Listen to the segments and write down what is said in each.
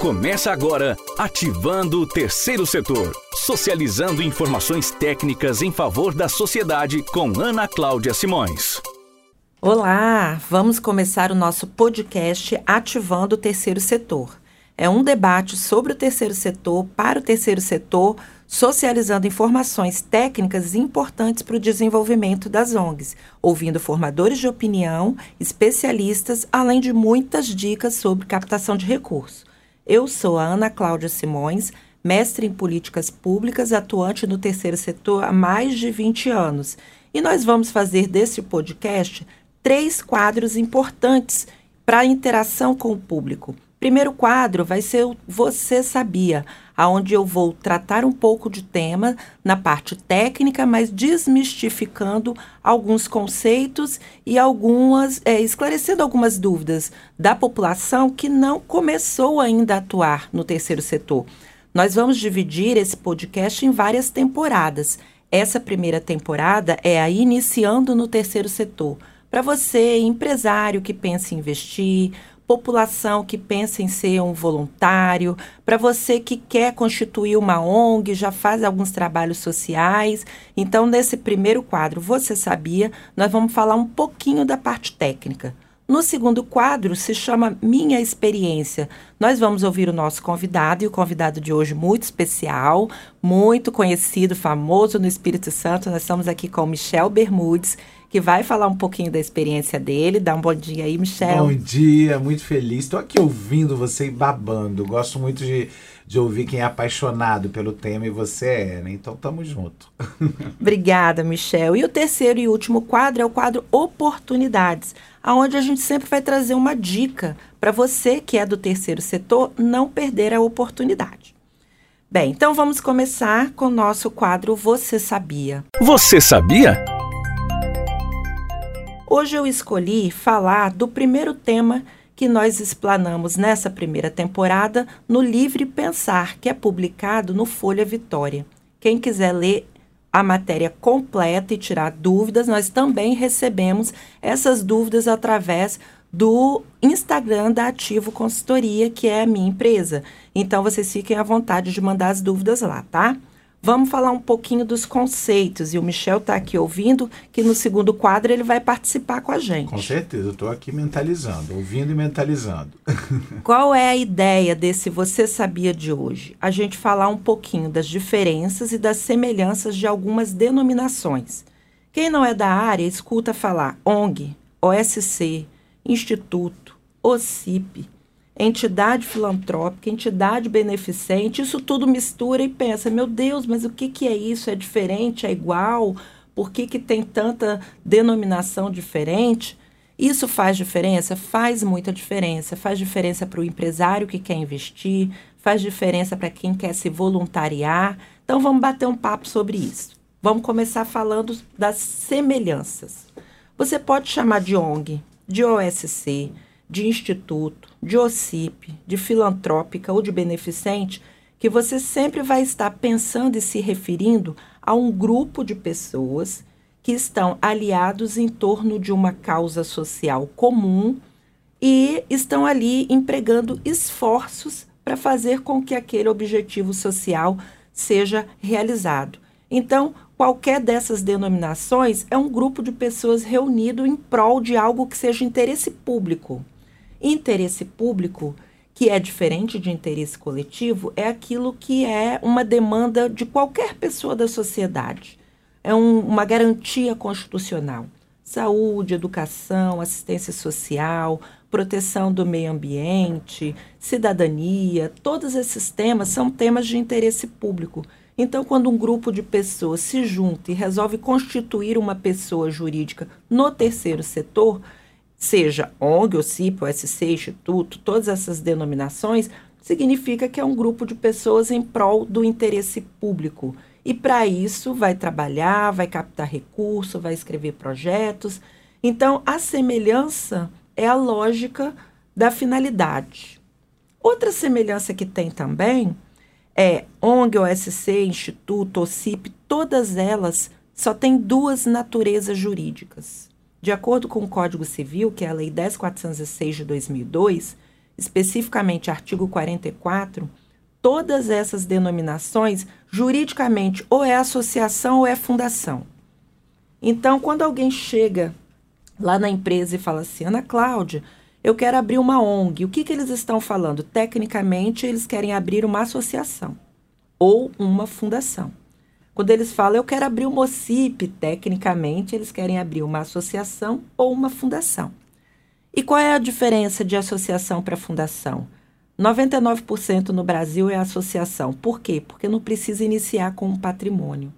Começa agora Ativando o Terceiro Setor. Socializando informações técnicas em favor da sociedade com Ana Cláudia Simões. Olá, vamos começar o nosso podcast Ativando o Terceiro Setor. É um debate sobre o terceiro setor, para o terceiro setor, socializando informações técnicas importantes para o desenvolvimento das ONGs, ouvindo formadores de opinião, especialistas, além de muitas dicas sobre captação de recursos. Eu sou a Ana Cláudia Simões, mestre em políticas públicas, atuante no terceiro setor há mais de 20 anos. E nós vamos fazer desse podcast três quadros importantes para a interação com o público. Primeiro quadro vai ser o Você Sabia, aonde eu vou tratar um pouco de tema na parte técnica, mas desmistificando alguns conceitos e algumas é, esclarecendo algumas dúvidas da população que não começou ainda a atuar no terceiro setor. Nós vamos dividir esse podcast em várias temporadas. Essa primeira temporada é a Iniciando no Terceiro Setor. Para você, empresário que pensa em investir, população que pensa em ser um voluntário, para você que quer constituir uma ONG, já faz alguns trabalhos sociais. Então, nesse primeiro quadro, você sabia, nós vamos falar um pouquinho da parte técnica. No segundo quadro, se chama Minha Experiência. Nós vamos ouvir o nosso convidado, e o convidado de hoje muito especial, muito conhecido, famoso no Espírito Santo. Nós estamos aqui com Michel Bermudes que vai falar um pouquinho da experiência dele. Dá um bom dia aí, Michel. Bom dia, muito feliz. Estou aqui ouvindo você e babando. Gosto muito de, de ouvir quem é apaixonado pelo tema e você é, né? Então tamo junto. Obrigada, Michel. E o terceiro e último quadro é o quadro Oportunidades, aonde a gente sempre vai trazer uma dica para você que é do terceiro setor não perder a oportunidade. Bem, então vamos começar com o nosso quadro Você Sabia. Você sabia? Hoje eu escolhi falar do primeiro tema que nós explanamos nessa primeira temporada no Livre Pensar, que é publicado no Folha Vitória. Quem quiser ler a matéria completa e tirar dúvidas, nós também recebemos essas dúvidas através do Instagram da Ativo Consultoria, que é a minha empresa. Então vocês fiquem à vontade de mandar as dúvidas lá, tá? Vamos falar um pouquinho dos conceitos. E o Michel está aqui ouvindo, que no segundo quadro ele vai participar com a gente. Com certeza, eu estou aqui mentalizando, ouvindo e mentalizando. Qual é a ideia desse Você Sabia de hoje? A gente falar um pouquinho das diferenças e das semelhanças de algumas denominações. Quem não é da área escuta falar ONG, OSC, Instituto, OCIP entidade filantrópica, entidade beneficente, isso tudo mistura e pensa, meu Deus, mas o que, que é isso? É diferente? É igual? Por que, que tem tanta denominação diferente? Isso faz diferença? Faz muita diferença. Faz diferença para o empresário que quer investir, faz diferença para quem quer se voluntariar. Então vamos bater um papo sobre isso. Vamos começar falando das semelhanças. Você pode chamar de ONG, de OSC, de instituto, de OCIP, de filantrópica ou de beneficente, que você sempre vai estar pensando e se referindo a um grupo de pessoas que estão aliados em torno de uma causa social comum e estão ali empregando esforços para fazer com que aquele objetivo social seja realizado. Então, qualquer dessas denominações é um grupo de pessoas reunido em prol de algo que seja interesse público. Interesse público, que é diferente de interesse coletivo, é aquilo que é uma demanda de qualquer pessoa da sociedade. É um, uma garantia constitucional. Saúde, educação, assistência social, proteção do meio ambiente, cidadania, todos esses temas são temas de interesse público. Então, quando um grupo de pessoas se junta e resolve constituir uma pessoa jurídica no terceiro setor, seja ONG, OCIP, OSC, Instituto, todas essas denominações, significa que é um grupo de pessoas em prol do interesse público. E para isso vai trabalhar, vai captar recurso, vai escrever projetos. Então, a semelhança é a lógica da finalidade. Outra semelhança que tem também é ONG, OSC, Instituto, OCIP, todas elas só têm duas naturezas jurídicas. De acordo com o Código Civil, que é a Lei 10.406 de 2002, especificamente artigo 44, todas essas denominações, juridicamente, ou é associação ou é fundação. Então, quando alguém chega lá na empresa e fala assim, Ana Cláudia, eu quero abrir uma ONG, o que, que eles estão falando? Tecnicamente, eles querem abrir uma associação ou uma fundação. Quando eles falam, eu quero abrir uma OCIP, tecnicamente, eles querem abrir uma associação ou uma fundação. E qual é a diferença de associação para fundação? 99% no Brasil é associação. Por quê? Porque não precisa iniciar com um patrimônio.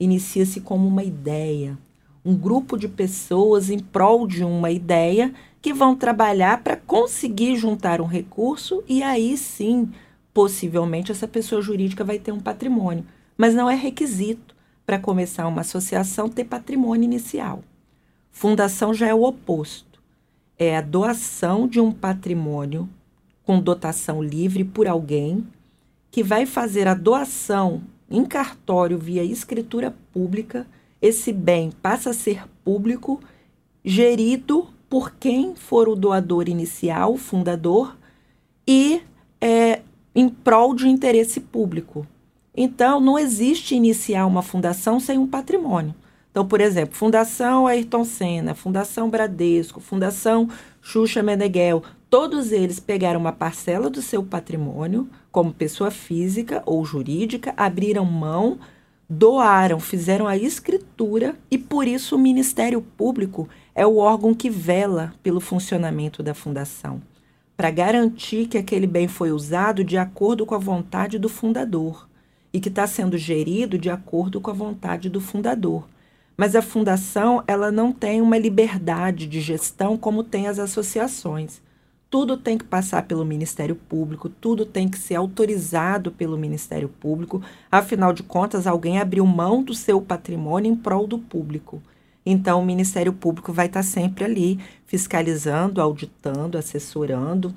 Inicia-se como uma ideia. Um grupo de pessoas em prol de uma ideia que vão trabalhar para conseguir juntar um recurso e aí sim, possivelmente, essa pessoa jurídica vai ter um patrimônio. Mas não é requisito para começar uma associação ter patrimônio inicial. Fundação já é o oposto. É a doação de um patrimônio com dotação livre por alguém que vai fazer a doação em cartório via escritura pública. Esse bem passa a ser público, gerido por quem for o doador inicial, fundador, e é, em prol de interesse público. Então, não existe iniciar uma fundação sem um patrimônio. Então, por exemplo, Fundação Ayrton Senna, Fundação Bradesco, Fundação Xuxa Meneghel, Todos eles pegaram uma parcela do seu patrimônio, como pessoa física ou jurídica, abriram mão, doaram, fizeram a escritura e por isso o Ministério Público é o órgão que vela pelo funcionamento da fundação, para garantir que aquele bem foi usado de acordo com a vontade do fundador e que está sendo gerido de acordo com a vontade do fundador. Mas a fundação ela não tem uma liberdade de gestão como tem as associações tudo tem que passar pelo Ministério Público, tudo tem que ser autorizado pelo Ministério Público. Afinal de contas, alguém abriu mão do seu patrimônio em prol do público. Então, o Ministério Público vai estar sempre ali, fiscalizando, auditando, assessorando,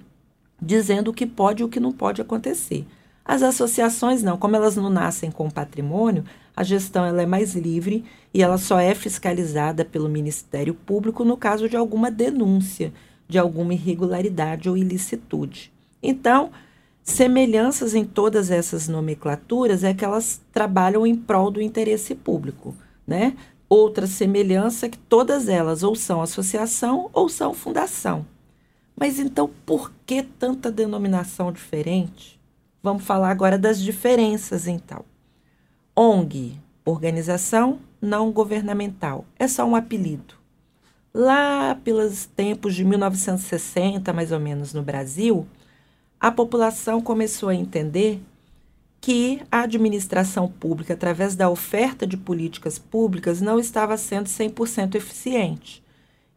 dizendo o que pode e o que não pode acontecer. As associações não, como elas não nascem com patrimônio, a gestão ela é mais livre e ela só é fiscalizada pelo Ministério Público no caso de alguma denúncia de alguma irregularidade ou ilicitude. Então, semelhanças em todas essas nomenclaturas é que elas trabalham em prol do interesse público, né? Outra semelhança é que todas elas ou são associação ou são fundação. Mas então, por que tanta denominação diferente? Vamos falar agora das diferenças, então. ONG, organização não governamental, é só um apelido. Lá pelos tempos de 1960, mais ou menos, no Brasil, a população começou a entender que a administração pública, através da oferta de políticas públicas, não estava sendo 100% eficiente.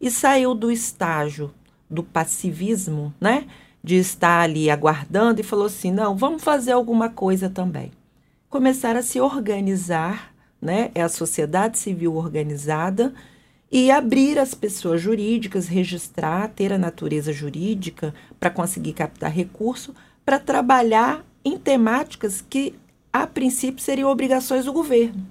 E saiu do estágio do passivismo, né? De estar ali aguardando e falou assim: não, vamos fazer alguma coisa também. Começaram a se organizar, né? É a sociedade civil organizada e abrir as pessoas jurídicas, registrar, ter a natureza jurídica para conseguir captar recurso, para trabalhar em temáticas que, a princípio, seriam obrigações do governo.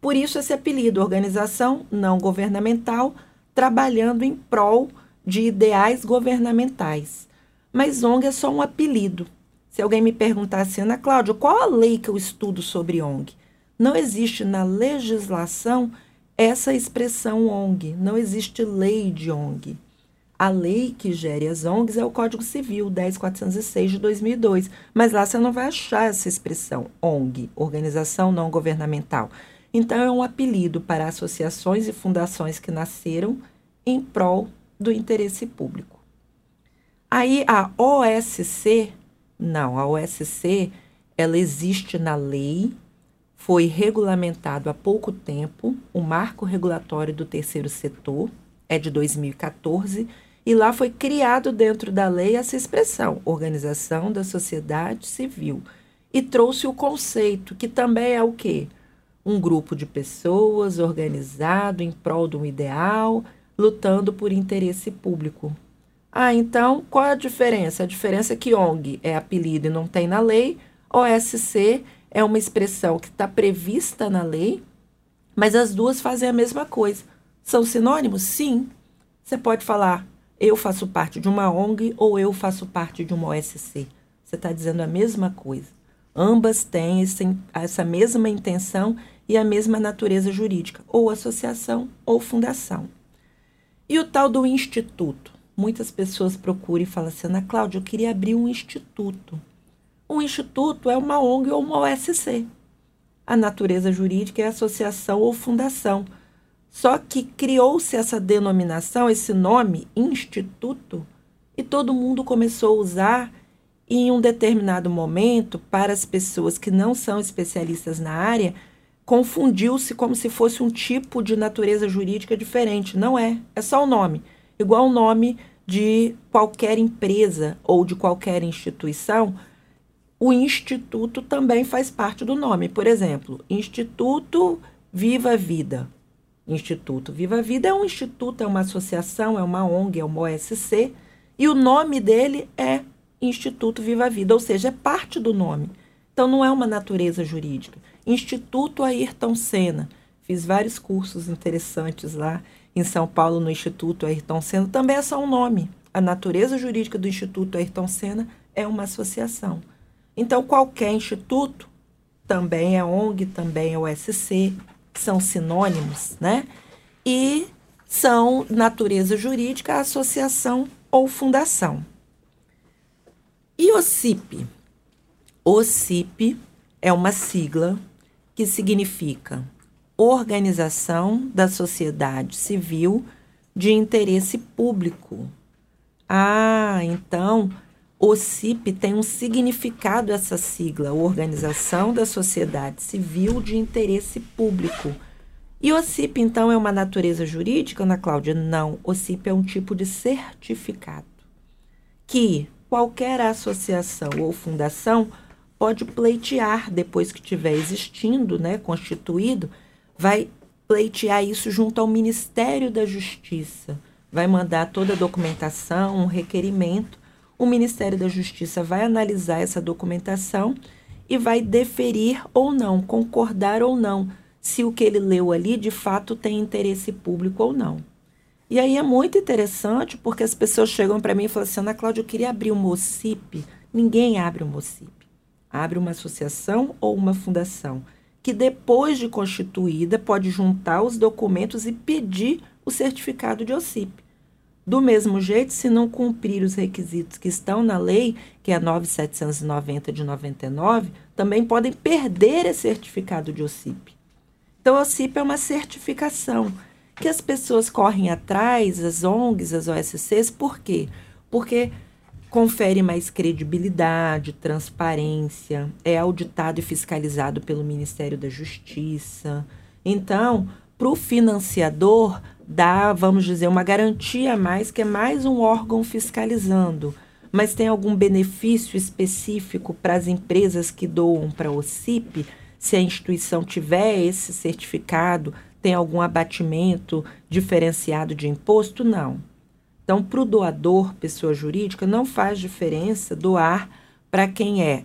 Por isso, esse apelido, organização não governamental, trabalhando em prol de ideais governamentais. Mas ONG é só um apelido. Se alguém me perguntasse, Ana Cláudia, qual a lei que eu estudo sobre ONG? Não existe na legislação essa expressão ONG. Não existe lei de ONG. A lei que gere as ONGs é o Código Civil 10406 de 2002, mas lá você não vai achar essa expressão ONG, organização não governamental. Então é um apelido para associações e fundações que nasceram em prol do interesse público. Aí a OSC, não, a OSC, ela existe na lei foi regulamentado há pouco tempo o marco regulatório do terceiro setor, é de 2014, e lá foi criado dentro da lei essa expressão, organização da sociedade civil, e trouxe o conceito, que também é o quê? Um grupo de pessoas organizado em prol de um ideal, lutando por interesse público. Ah, então qual é a diferença? A diferença é que ONG é apelido e não tem na lei, OSC é uma expressão que está prevista na lei, mas as duas fazem a mesma coisa. São sinônimos? Sim. Você pode falar eu faço parte de uma ONG ou eu faço parte de uma OSC. Você está dizendo a mesma coisa. Ambas têm esse, essa mesma intenção e a mesma natureza jurídica, ou associação ou fundação. E o tal do instituto? Muitas pessoas procuram e falam assim, Ana Cláudia, eu queria abrir um instituto. Um instituto é uma ONG ou uma OSC. A natureza jurídica é associação ou fundação. Só que criou-se essa denominação, esse nome, instituto, e todo mundo começou a usar e em um determinado momento, para as pessoas que não são especialistas na área, confundiu-se como se fosse um tipo de natureza jurídica diferente. Não é, é só o nome. Igual o nome de qualquer empresa ou de qualquer instituição, o instituto também faz parte do nome. Por exemplo, Instituto Viva a Vida. Instituto Viva a Vida é um instituto, é uma associação, é uma ONG, é uma OSC, e o nome dele é Instituto Viva a Vida, ou seja, é parte do nome. Então não é uma natureza jurídica. Instituto Ayrton Senna. Fiz vários cursos interessantes lá em São Paulo no Instituto Ayrton Senna. Também é só um nome. A natureza jurídica do Instituto Ayrton Senna é uma associação. Então, qualquer instituto, também é ONG, também é OSC, são sinônimos, né? E são natureza jurídica, associação ou fundação. E o CIP? O CIP é uma sigla que significa Organização da Sociedade Civil de Interesse Público. Ah, então o CIP tem um significado essa sigla, Organização da Sociedade Civil de Interesse Público. E o CIP, então, é uma natureza jurídica, Ana Cláudia? Não. O CIP é um tipo de certificado que qualquer associação ou fundação pode pleitear depois que estiver existindo, né, constituído, vai pleitear isso junto ao Ministério da Justiça. Vai mandar toda a documentação, um requerimento o Ministério da Justiça vai analisar essa documentação e vai deferir ou não, concordar ou não, se o que ele leu ali de fato tem interesse público ou não. E aí é muito interessante porque as pessoas chegam para mim e falam assim: Ana Cláudia, eu queria abrir um MOCIP. Ninguém abre um MOCIP. Abre uma associação ou uma fundação que depois de constituída pode juntar os documentos e pedir o certificado de OCIP. Do mesmo jeito, se não cumprir os requisitos que estão na lei, que é a 9790 de 99, também podem perder esse certificado de OCIP. Então, o OCIP é uma certificação que as pessoas correm atrás, as ONGs, as OSCs, por quê? Porque confere mais credibilidade, transparência, é auditado e fiscalizado pelo Ministério da Justiça. Então, para o financiador, dá, vamos dizer, uma garantia a mais, que é mais um órgão fiscalizando. Mas tem algum benefício específico para as empresas que doam para o OCIP? Se a instituição tiver esse certificado, tem algum abatimento diferenciado de imposto? Não. Então, para o doador, pessoa jurídica, não faz diferença doar para quem é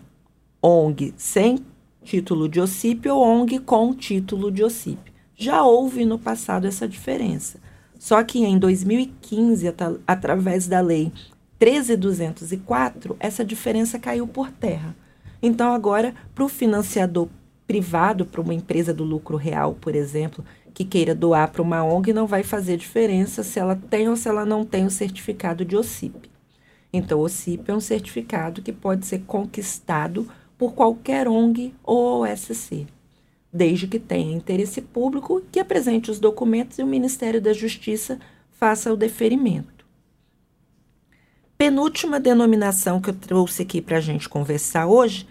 ONG sem título de OCIP ou ONG com título de OCIP. Já houve no passado essa diferença. Só que em 2015, at através da lei 13204, essa diferença caiu por terra. Então, agora, para o financiador privado, para uma empresa do lucro real, por exemplo, que queira doar para uma ONG, não vai fazer diferença se ela tem ou se ela não tem o certificado de OCIP. Então, o OCIP é um certificado que pode ser conquistado por qualquer ONG ou OSC desde que tenha interesse público, que apresente os documentos e o Ministério da Justiça faça o deferimento. Penúltima denominação que eu trouxe aqui para a gente conversar hoje,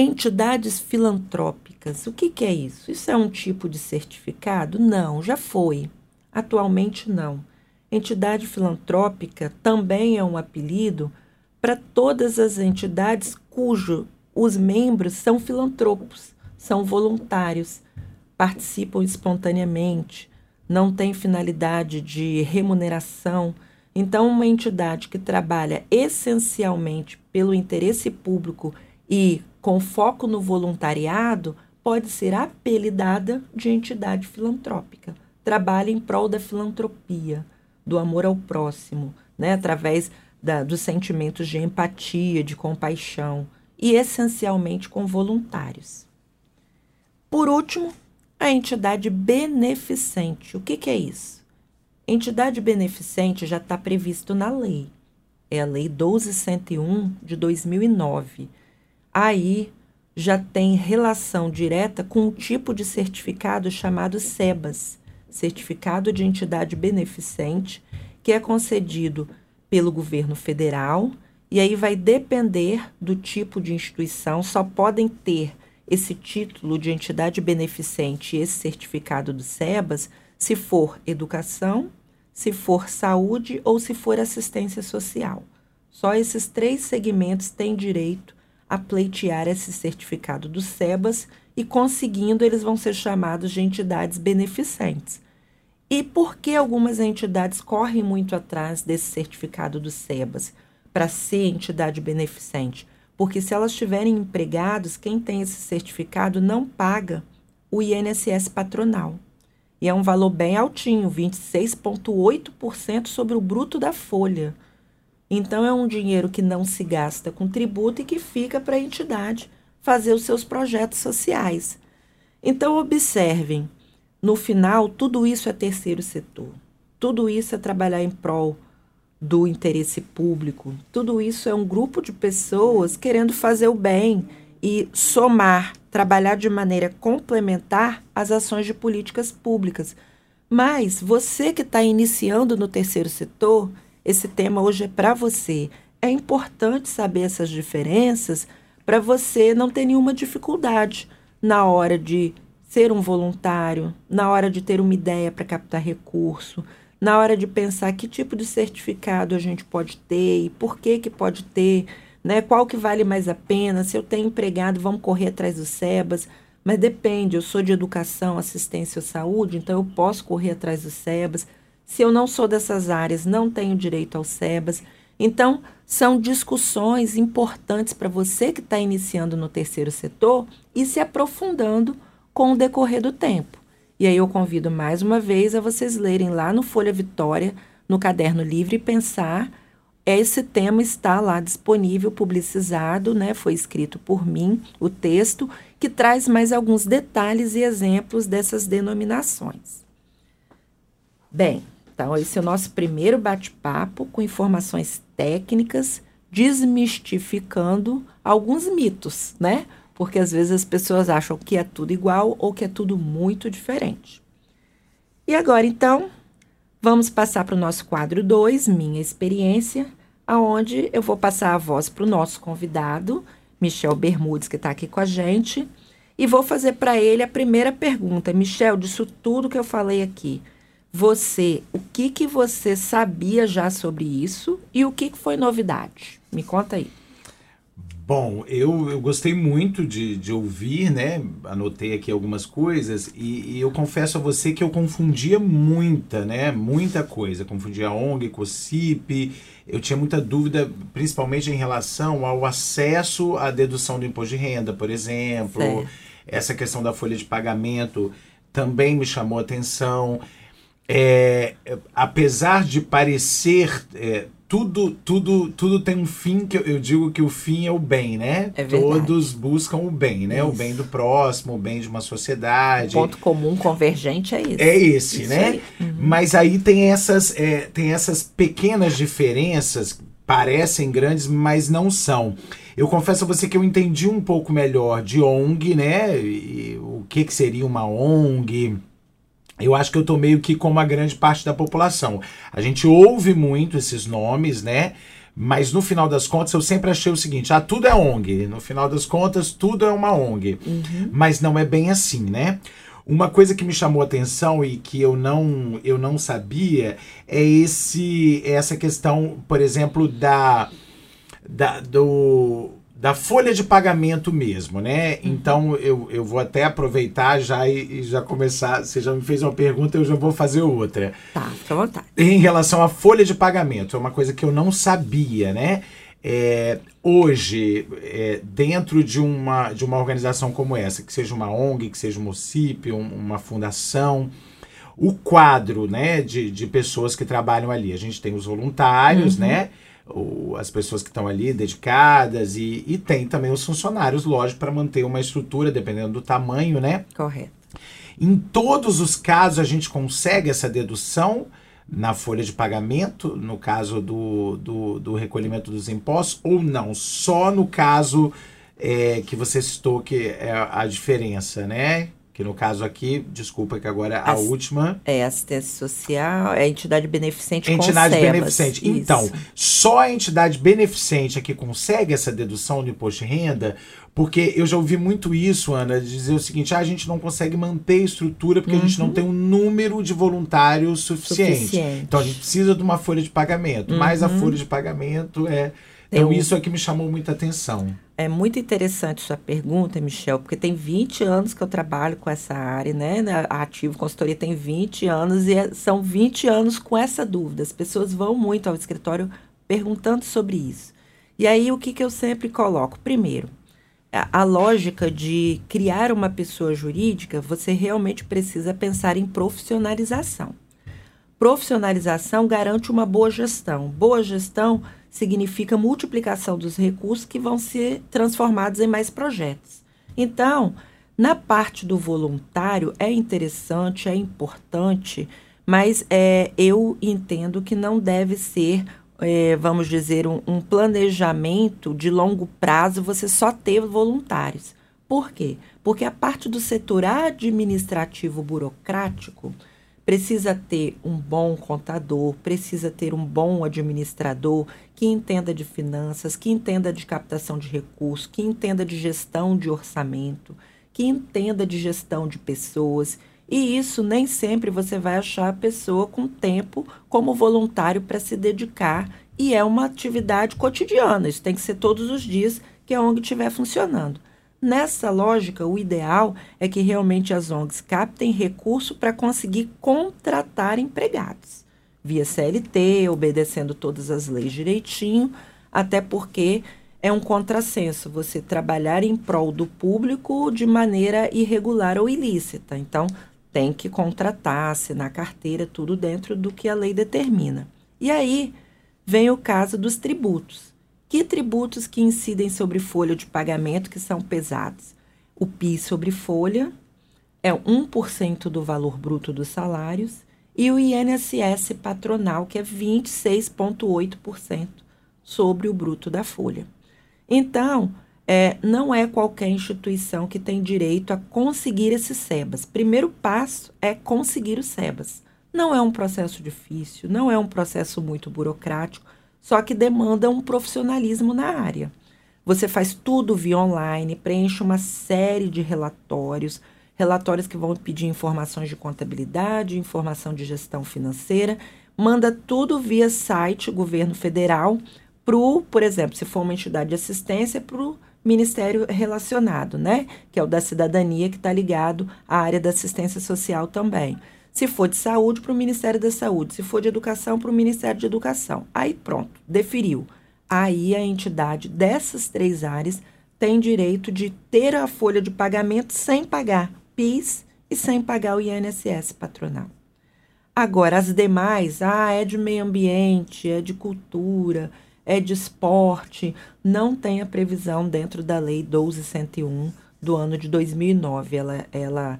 entidades filantrópicas. O que, que é isso? Isso é um tipo de certificado? Não, já foi. Atualmente não. Entidade filantrópica também é um apelido para todas as entidades cujo os membros são filantropos são voluntários, participam espontaneamente, não têm finalidade de remuneração. Então, uma entidade que trabalha essencialmente pelo interesse público e com foco no voluntariado pode ser apelidada de entidade filantrópica. Trabalha em prol da filantropia, do amor ao próximo, né, através da, dos sentimentos de empatia, de compaixão e essencialmente com voluntários. Por último, a entidade beneficente. O que, que é isso? Entidade beneficente já está previsto na lei. É a Lei 1201 de 2009. Aí já tem relação direta com um tipo de certificado chamado SEBAS, Certificado de Entidade Beneficente, que é concedido pelo governo federal e aí vai depender do tipo de instituição, só podem ter esse título de entidade beneficente e esse certificado do SEBAS se for educação, se for saúde ou se for assistência social. Só esses três segmentos têm direito a pleitear esse certificado do SEBAS e, conseguindo, eles vão ser chamados de entidades beneficentes. E por que algumas entidades correm muito atrás desse certificado do SEBAS para ser entidade beneficente? Porque se elas tiverem empregados, quem tem esse certificado não paga o INSS patronal. E é um valor bem altinho, 26,8% sobre o bruto da folha. Então, é um dinheiro que não se gasta com tributo e que fica para a entidade fazer os seus projetos sociais. Então, observem: no final, tudo isso é terceiro setor, tudo isso é trabalhar em prol do interesse público, tudo isso é um grupo de pessoas querendo fazer o bem e somar, trabalhar de maneira complementar as ações de políticas públicas. Mas você que está iniciando no terceiro setor, esse tema hoje é para você. É importante saber essas diferenças para você não ter nenhuma dificuldade na hora de ser um voluntário, na hora de ter uma ideia para captar recurso, na hora de pensar que tipo de certificado a gente pode ter e por que que pode ter, né? Qual que vale mais a pena? Se eu tenho empregado, vamos correr atrás dos SEBAS, mas depende, eu sou de educação, assistência ou saúde, então eu posso correr atrás dos SEBAS. Se eu não sou dessas áreas, não tenho direito ao SEBAS. Então, são discussões importantes para você que está iniciando no terceiro setor e se aprofundando com o decorrer do tempo. E aí eu convido mais uma vez a vocês lerem lá no Folha Vitória, no caderno Livre e Pensar. Esse tema está lá disponível, publicizado, né? Foi escrito por mim, o texto, que traz mais alguns detalhes e exemplos dessas denominações. Bem, então, esse é o nosso primeiro bate-papo com informações técnicas, desmistificando alguns mitos, né? Porque às vezes as pessoas acham que é tudo igual ou que é tudo muito diferente. E agora, então, vamos passar para o nosso quadro 2, Minha Experiência, aonde eu vou passar a voz para o nosso convidado, Michel Bermudes, que está aqui com a gente, e vou fazer para ele a primeira pergunta. Michel, disso tudo que eu falei aqui, você, o que que você sabia já sobre isso e o que, que foi novidade? Me conta aí. Bom, eu, eu gostei muito de, de ouvir, né? Anotei aqui algumas coisas e, e, eu confesso a você que eu confundia muita, né? Muita coisa. Confundia ONG com o CIP. Eu tinha muita dúvida, principalmente em relação ao acesso à dedução do imposto de renda, por exemplo. Certo. Essa questão da folha de pagamento também me chamou a atenção é, apesar de parecer é, tudo tudo tudo tem um fim que eu, eu, digo que o fim é o bem, né? É Todos buscam o bem, né? Isso. O bem do próximo, o bem de uma sociedade. O ponto comum convergente é esse. É esse, Isso né? Aí. Uhum. Mas aí tem essas é, tem essas pequenas diferenças parecem grandes, mas não são. Eu confesso a você que eu entendi um pouco melhor de ONG, né? E o que, que seria uma ONG eu acho que eu tô meio que como a grande parte da população. A gente ouve muito esses nomes, né? Mas no final das contas eu sempre achei o seguinte: ah, tudo é ONG. No final das contas, tudo é uma ONG. Uhum. Mas não é bem assim, né? Uma coisa que me chamou a atenção e que eu não, eu não sabia é esse essa questão, por exemplo, da, da do da folha de pagamento mesmo, né? Uhum. Então eu, eu vou até aproveitar já e, e, já começar. Você já me fez uma pergunta, eu já vou fazer outra. Tá, fica à vontade. Em relação à folha de pagamento, é uma coisa que eu não sabia, né? É, hoje, é, dentro de uma, de uma organização como essa, que seja uma ONG, que seja um município, um, uma fundação, o quadro né, de, de pessoas que trabalham ali. A gente tem os voluntários, uhum. né? O, as pessoas que estão ali dedicadas e, e tem também os funcionários, lógico, para manter uma estrutura, dependendo do tamanho, né? Correto. Em todos os casos, a gente consegue essa dedução na folha de pagamento, no caso do, do, do recolhimento dos impostos, ou não? Só no caso é, que você citou que é a diferença, né? Que no caso aqui, desculpa que agora é a As, última. É assistência social, é entidade beneficente Entidade beneficente. Isso. Então, só a entidade beneficente é que consegue essa dedução do imposto de renda, porque eu já ouvi muito isso, Ana, dizer o seguinte: ah, a gente não consegue manter a estrutura porque uhum. a gente não uhum. tem um número de voluntários suficiente. suficiente. Então a gente precisa de uma folha de pagamento, uhum. mas a uhum. folha de pagamento é. Então, eu... isso é que me chamou muita atenção. É muito interessante sua pergunta, Michel, porque tem 20 anos que eu trabalho com essa área, né? A Ativo Consultoria tem 20 anos e é, são 20 anos com essa dúvida. As pessoas vão muito ao escritório perguntando sobre isso. E aí, o que, que eu sempre coloco? Primeiro, a, a lógica de criar uma pessoa jurídica, você realmente precisa pensar em profissionalização. Profissionalização garante uma boa gestão. Boa gestão significa multiplicação dos recursos que vão ser transformados em mais projetos. Então, na parte do voluntário, é interessante, é importante, mas é, eu entendo que não deve ser, é, vamos dizer, um, um planejamento de longo prazo você só ter voluntários. Por quê? Porque a parte do setor administrativo burocrático precisa ter um bom contador, precisa ter um bom administrador que entenda de finanças, que entenda de captação de recursos, que entenda de gestão de orçamento, que entenda de gestão de pessoas. E isso nem sempre você vai achar a pessoa com tempo como voluntário para se dedicar. E é uma atividade cotidiana, isso tem que ser todos os dias que a ONG estiver funcionando. Nessa lógica, o ideal é que realmente as ONGs captem recurso para conseguir contratar empregados, via CLT, obedecendo todas as leis direitinho, até porque é um contrassenso você trabalhar em prol do público de maneira irregular ou ilícita. Então, tem que contratar, assinar carteira, tudo dentro do que a lei determina. E aí vem o caso dos tributos. Que tributos que incidem sobre folha de pagamento que são pesados? O PIS sobre folha é 1% do valor bruto dos salários e o INSS patronal, que é 26,8% sobre o bruto da folha. Então, é, não é qualquer instituição que tem direito a conseguir esses SEBAS. Primeiro passo é conseguir os SEBAS. Não é um processo difícil, não é um processo muito burocrático, só que demanda um profissionalismo na área. Você faz tudo via online, preenche uma série de relatórios, relatórios que vão pedir informações de contabilidade, informação de gestão financeira, manda tudo via site governo federal pro, por exemplo, se for uma entidade de assistência, para o ministério relacionado, né? Que é o da cidadania, que está ligado à área da assistência social também. Se for de saúde, para o Ministério da Saúde. Se for de educação, para o Ministério de Educação. Aí pronto, deferiu. Aí a entidade dessas três áreas tem direito de ter a folha de pagamento sem pagar PIS e sem pagar o INSS patronal. Agora, as demais, ah, é de meio ambiente, é de cultura, é de esporte, não tem a previsão dentro da Lei 1201 do ano de 2009. Ela, ela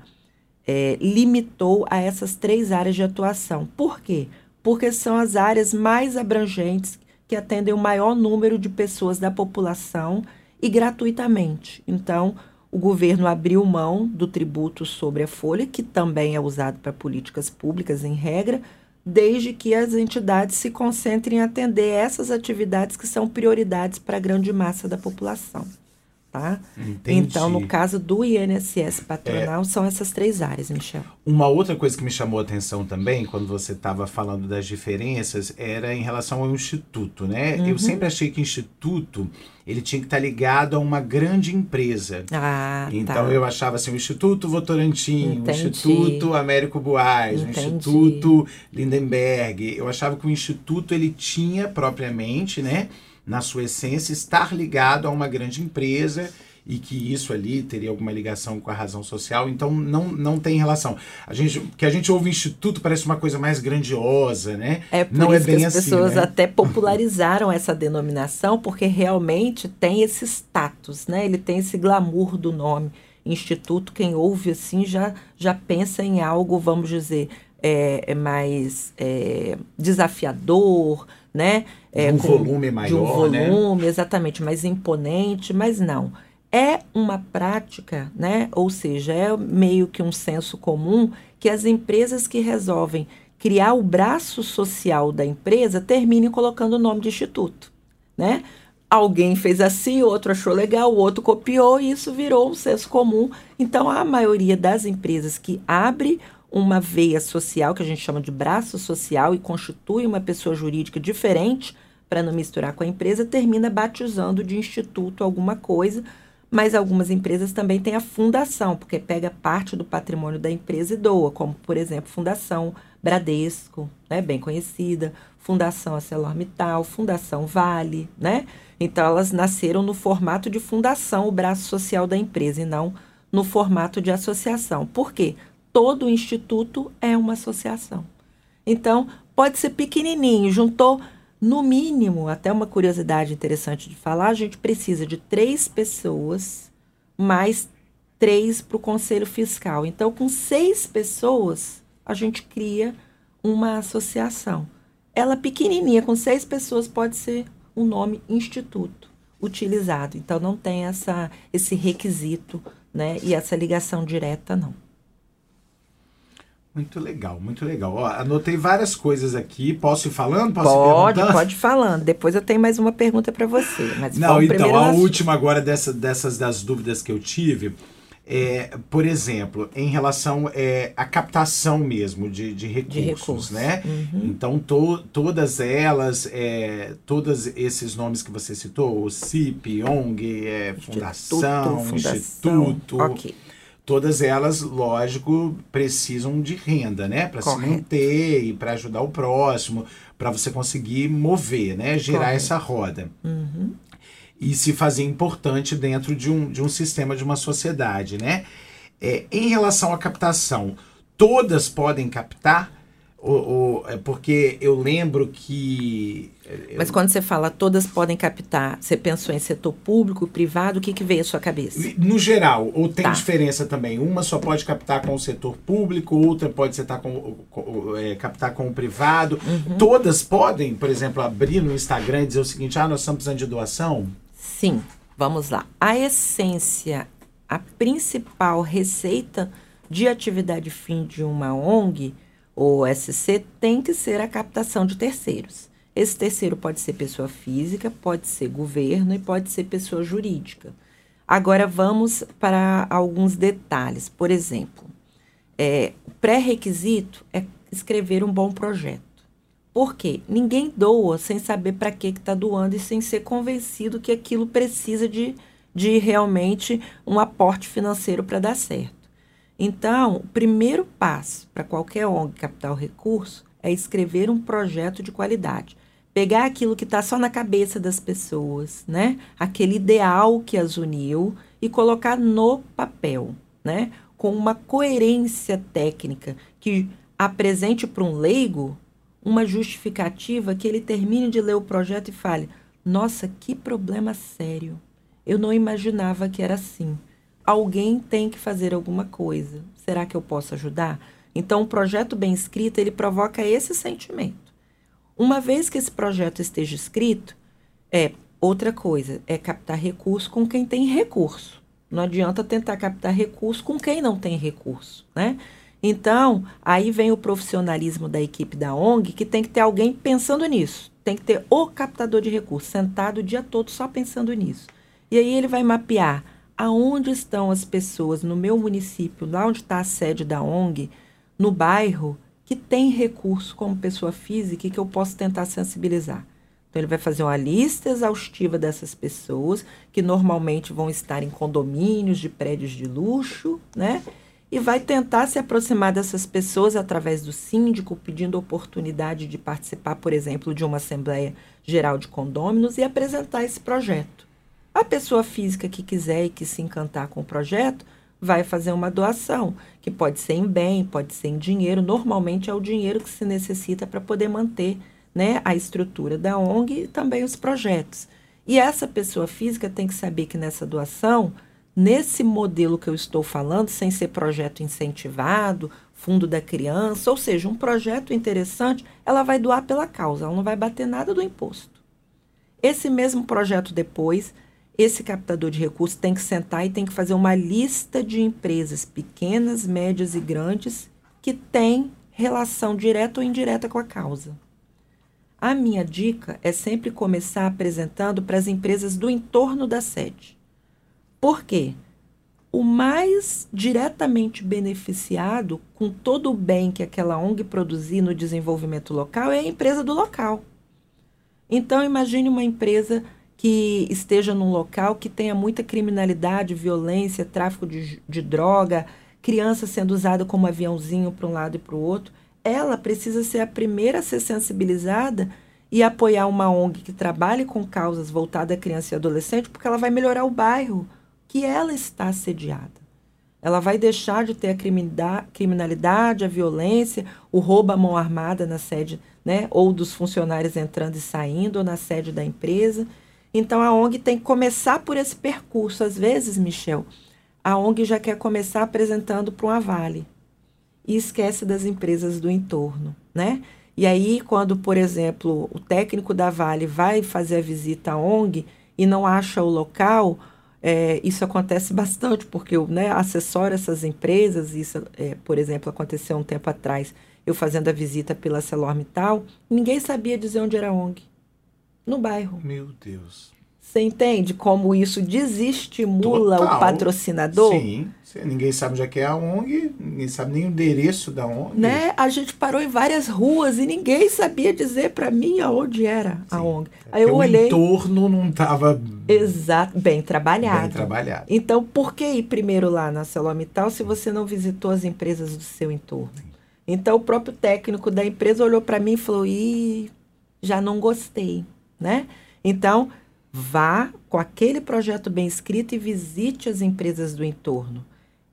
é, limitou a essas três áreas de atuação. Por quê? Porque são as áreas mais abrangentes que atendem o maior número de pessoas da população e gratuitamente. Então, o governo abriu mão do tributo sobre a folha, que também é usado para políticas públicas em regra, desde que as entidades se concentrem em atender essas atividades que são prioridades para a grande massa da população tá? Entendi. Então, no caso do INSS patronal, é, são essas três áreas, Michel. Uma outra coisa que me chamou a atenção também, quando você estava falando das diferenças, era em relação ao instituto, né? Uhum. Eu sempre achei que instituto ele tinha que estar tá ligado a uma grande empresa. Ah, então tá. eu achava assim, o Instituto Votorantim, Entendi. o Instituto Américo Boaz, Entendi. o Instituto Lindenberg. Eu achava que o instituto ele tinha propriamente, né? Na sua essência, estar ligado a uma grande empresa e que isso ali teria alguma ligação com a razão social, então não, não tem relação. A gente, que a gente ouve instituto parece uma coisa mais grandiosa, né? É por não isso é bem que as assim, pessoas né? até popularizaram essa denominação, porque realmente tem esse status, né? Ele tem esse glamour do nome. Instituto, quem ouve assim já, já pensa em algo, vamos dizer, é, é mais é, desafiador, né? É, um com- volume de um maior, né? volume, exatamente, mais imponente, mas não. É uma prática, né? Ou seja, é meio que um senso comum que as empresas que resolvem criar o braço social da empresa terminem colocando o nome de instituto, né? Alguém fez assim, o outro achou legal, o outro copiou e isso virou um senso comum. Então, a maioria das empresas que abre uma veia social, que a gente chama de braço social, e constitui uma pessoa jurídica diferente, para não misturar com a empresa, termina batizando de instituto alguma coisa. Mas algumas empresas também têm a fundação, porque pega parte do patrimônio da empresa e doa, como, por exemplo, Fundação Bradesco, né, bem conhecida, Fundação ArcelorMittal, Fundação Vale, né? Então, elas nasceram no formato de fundação, o braço social da empresa, e não no formato de associação. Por quê? Todo instituto é uma associação. Então, pode ser pequenininho, juntou, no mínimo, até uma curiosidade interessante de falar, a gente precisa de três pessoas, mais três para o conselho fiscal. Então, com seis pessoas, a gente cria uma associação. Ela pequenininha, com seis pessoas, pode ser o nome instituto utilizado. Então, não tem essa, esse requisito né, e essa ligação direta, não. Muito legal, muito legal. Ó, anotei várias coisas aqui. Posso ir falando? Posso ir Pode, perguntando? pode ir falando. Depois eu tenho mais uma pergunta para você. Mas Não, então, a última agora dessa, dessas das dúvidas que eu tive, é, por exemplo, em relação é, à captação mesmo de, de recursos, recursos. né? Uhum. Então, to- todas elas, é, todos esses nomes que você citou, o CIP, ONG, é, Fundação, fundação. Instituto, Ok. Todas elas, lógico, precisam de renda, né? Para se manter e para ajudar o próximo, para você conseguir mover, né? Girar Correto. essa roda Uhum. e se fazer importante dentro de um, de um sistema, de uma sociedade, né? É, em relação à captação, todas podem captar? Ou, ou- é porque eu lembro que... é, Mas quando você fala todas podem captar, você pensou em setor público, privado, o que, que veio à sua cabeça? No geral, ou tem Tá. diferença também? Uma só pode captar com o setor público, outra pode setar com, com- é, captar com o privado. Uhum. Todas podem, por exemplo, abrir no Instagram e dizer o seguinte: ah, nós estamos precisando de doação? Sim, vamos lá. A essência, a principal receita de atividade fim de uma ONG ou SC tem que ser a captação de terceiros. Esse terceiro pode ser pessoa física, pode ser governo e pode ser pessoa jurídica. Agora vamos para alguns detalhes. Por exemplo, é, o pré-requisito é escrever um bom projeto. Por quê? Ninguém doa sem saber para que está doando e sem ser convencido que aquilo precisa de, de realmente um aporte financeiro para dar certo. Então, o primeiro passo para qualquer ONG captar o recurso é escrever um projeto de qualidade. Pegar aquilo que está só na cabeça das pessoas, né? Aquele ideal que as uniu e colocar no papel, né? Com uma coerência técnica que apresente para um leigo uma justificativa que ele termine de ler o projeto e fale: Nossa, que problema sério. Eu não imaginava que era assim. Alguém tem que fazer alguma coisa. Será que eu posso ajudar? Então, o projeto bem escrito, ele provoca esse sentimento. Uma vez que esse projeto esteja escrito, é outra coisa, é captar recurso com quem tem recurso. Não adianta tentar captar recurso com quem não tem recurso, né? Então, aí vem o profissionalismo da equipe da ONG, que tem que ter alguém pensando nisso. Tem que ter o captador de recursos, sentado o dia todo só pensando nisso. E aí ele vai mapear aonde estão as pessoas no meu município, lá onde está a sede da ONG, no bairro, que tem recurso como pessoa física e que eu posso tentar sensibilizar. Então, ele vai fazer uma lista exaustiva dessas pessoas, que normalmente vão estar em condomínios de prédios de luxo, né? E vai tentar se aproximar dessas pessoas através do síndico, pedindo oportunidade de participar, por exemplo, de uma Assembleia Geral de Condôminos e apresentar esse projeto. A pessoa física que quiser e que se encantar com o projeto vai fazer uma doação, que pode ser em bem, pode ser em dinheiro. Normalmente é o dinheiro que se necessita para poder manter né, a estrutura da ONG e também os projetos. E essa pessoa física tem que saber que nessa doação, nesse modelo que eu estou falando, sem ser projeto incentivado, fundo da criança, ou seja, um projeto interessante, ela vai doar pela causa, ela não vai bater nada do imposto. Esse mesmo projeto depois esse captador de recursos tem que sentar e tem que fazer uma lista de empresas pequenas, médias e grandes que têm relação direta ou indireta com a causa. A minha dica é sempre começar apresentando para as empresas do entorno da sede. Por quê? O mais diretamente beneficiado com todo o bem que aquela ONG produzir no desenvolvimento local é a empresa do local. Então, imagine uma empresa que esteja num local que tenha muita criminalidade, violência, tráfico de, de droga, criança sendo usada como aviãozinho para um lado e para o outro, ela precisa ser a primeira a ser sensibilizada e apoiar uma ONG que trabalhe com causas voltadas à criança e adolescente, porque ela vai melhorar o bairro que ela está assediada. Ela vai deixar de ter a criminalidade, a violência, o roubo à mão armada na sede, né, ou dos funcionários entrando e saindo, ou na sede da empresa. Então a ONG tem que começar por esse percurso. Às vezes, Michel, a ONG já quer começar apresentando para uma Vale e esquece das empresas do entorno, né? E aí, quando, por exemplo, o técnico da Vale vai fazer a visita à ONG e não acha o local, é, isso acontece bastante, porque eu né, assessoro essas empresas, isso, é, por exemplo, aconteceu um tempo atrás, eu fazendo a visita pela Celormital, ninguém sabia dizer onde era a ONG no bairro. Meu Deus. Você entende como isso desestimula Total. o patrocinador? Sim, ninguém sabe onde é que é a ONG, ninguém sabe nem o endereço da ONG. Né? A gente parou em várias ruas e ninguém sabia dizer para mim aonde era Sim. a ONG. Aí eu olhei. O entorno não estava. Exato, bem trabalhado. Bem trabalhado. Então, por que ir primeiro lá na Celomital se você não visitou as empresas do seu entorno? Então, o próprio técnico da empresa olhou para mim e falou: Ih, já não gostei né? Então, vá com aquele projeto bem escrito e visite as empresas do entorno.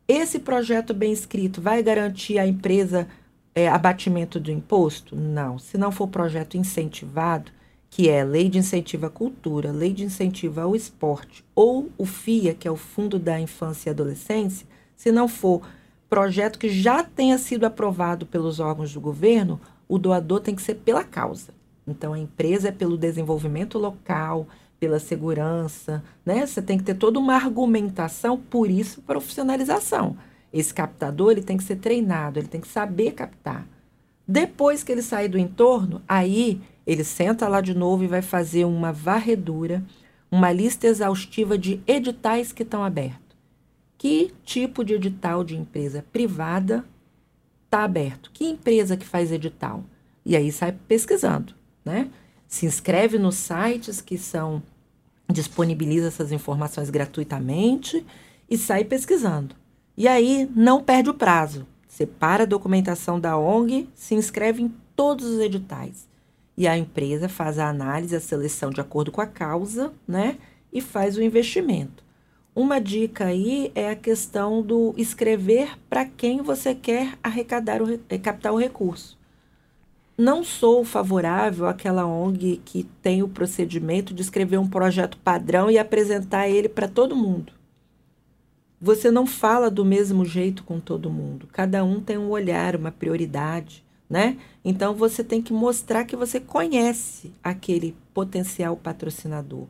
Esse projeto bem escrito vai garantir à empresa é, abatimento do imposto? Não. Se não for projeto incentivado, que é Lei de Incentivo à Cultura, Lei de Incentivo ao Esporte, ou o FIA, que é o Fundo da Infância e Adolescência, se não for projeto que já tenha sido aprovado pelos órgãos do governo, o doador tem que ser pela causa. Então, a empresa é pelo desenvolvimento local, pela segurança, né? Você tem que ter toda uma argumentação, por isso, profissionalização. Esse captador, ele tem que ser treinado, ele tem que saber captar. Depois que ele sair do entorno, aí ele senta lá de novo e vai fazer uma varredura, uma lista exaustiva de editais que estão abertos. Que tipo de edital de empresa privada está aberto? Que empresa que faz edital? E aí sai pesquisando né? Se inscreve nos sites que são disponibiliza essas informações gratuitamente e sai pesquisando. E aí não perde o prazo. Separa a documentação da ONG, se inscreve em todos os editais. E a empresa faz a análise, a seleção de acordo com a causa, né? E faz o investimento. Uma dica aí é a questão do escrever para quem você quer arrecadar o, captar o recurso não sou favorável àquela ONG que tem o procedimento de escrever um projeto padrão e apresentar ele para todo mundo. Você não fala do mesmo jeito com todo mundo. Cada um tem um olhar, uma prioridade, né? Então você tem que mostrar que você conhece aquele potencial patrocinador.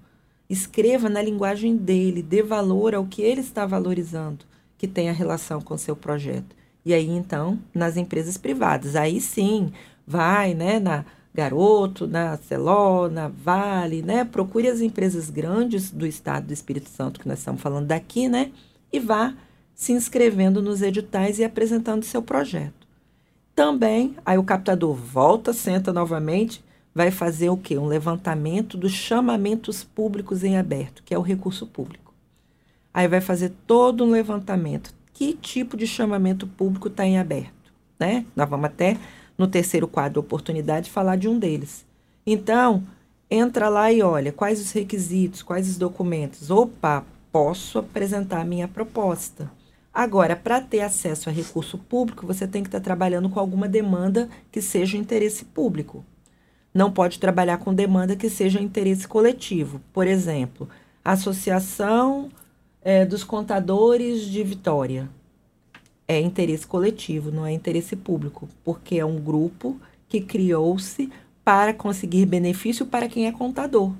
Escreva na linguagem dele, dê valor ao que ele está valorizando, que tem a relação com seu projeto. E aí então, nas empresas privadas, aí sim, vai, né, na Garoto, na Celó, na Vale, né? Procure as empresas grandes do estado do Espírito Santo que nós estamos falando daqui, né? E vá se inscrevendo nos editais e apresentando seu projeto. Também, aí o captador volta, senta novamente, vai fazer o quê? Um levantamento dos chamamentos públicos em aberto, que é o recurso público. Aí vai fazer todo um levantamento. Que tipo de chamamento público está em aberto, né? Nós vamos até no terceiro quadro, oportunidade, falar de um deles. Então, entra lá e olha quais os requisitos, quais os documentos. Opa, posso apresentar a minha proposta. Agora, para ter acesso a recurso público, você tem que estar tá trabalhando com alguma demanda que seja interesse público. Não pode trabalhar com demanda que seja interesse coletivo. Por exemplo, Associação é, dos Contadores de Vitória. É interesse coletivo, não é interesse público, porque é um grupo que criou-se para conseguir benefício para quem é contador.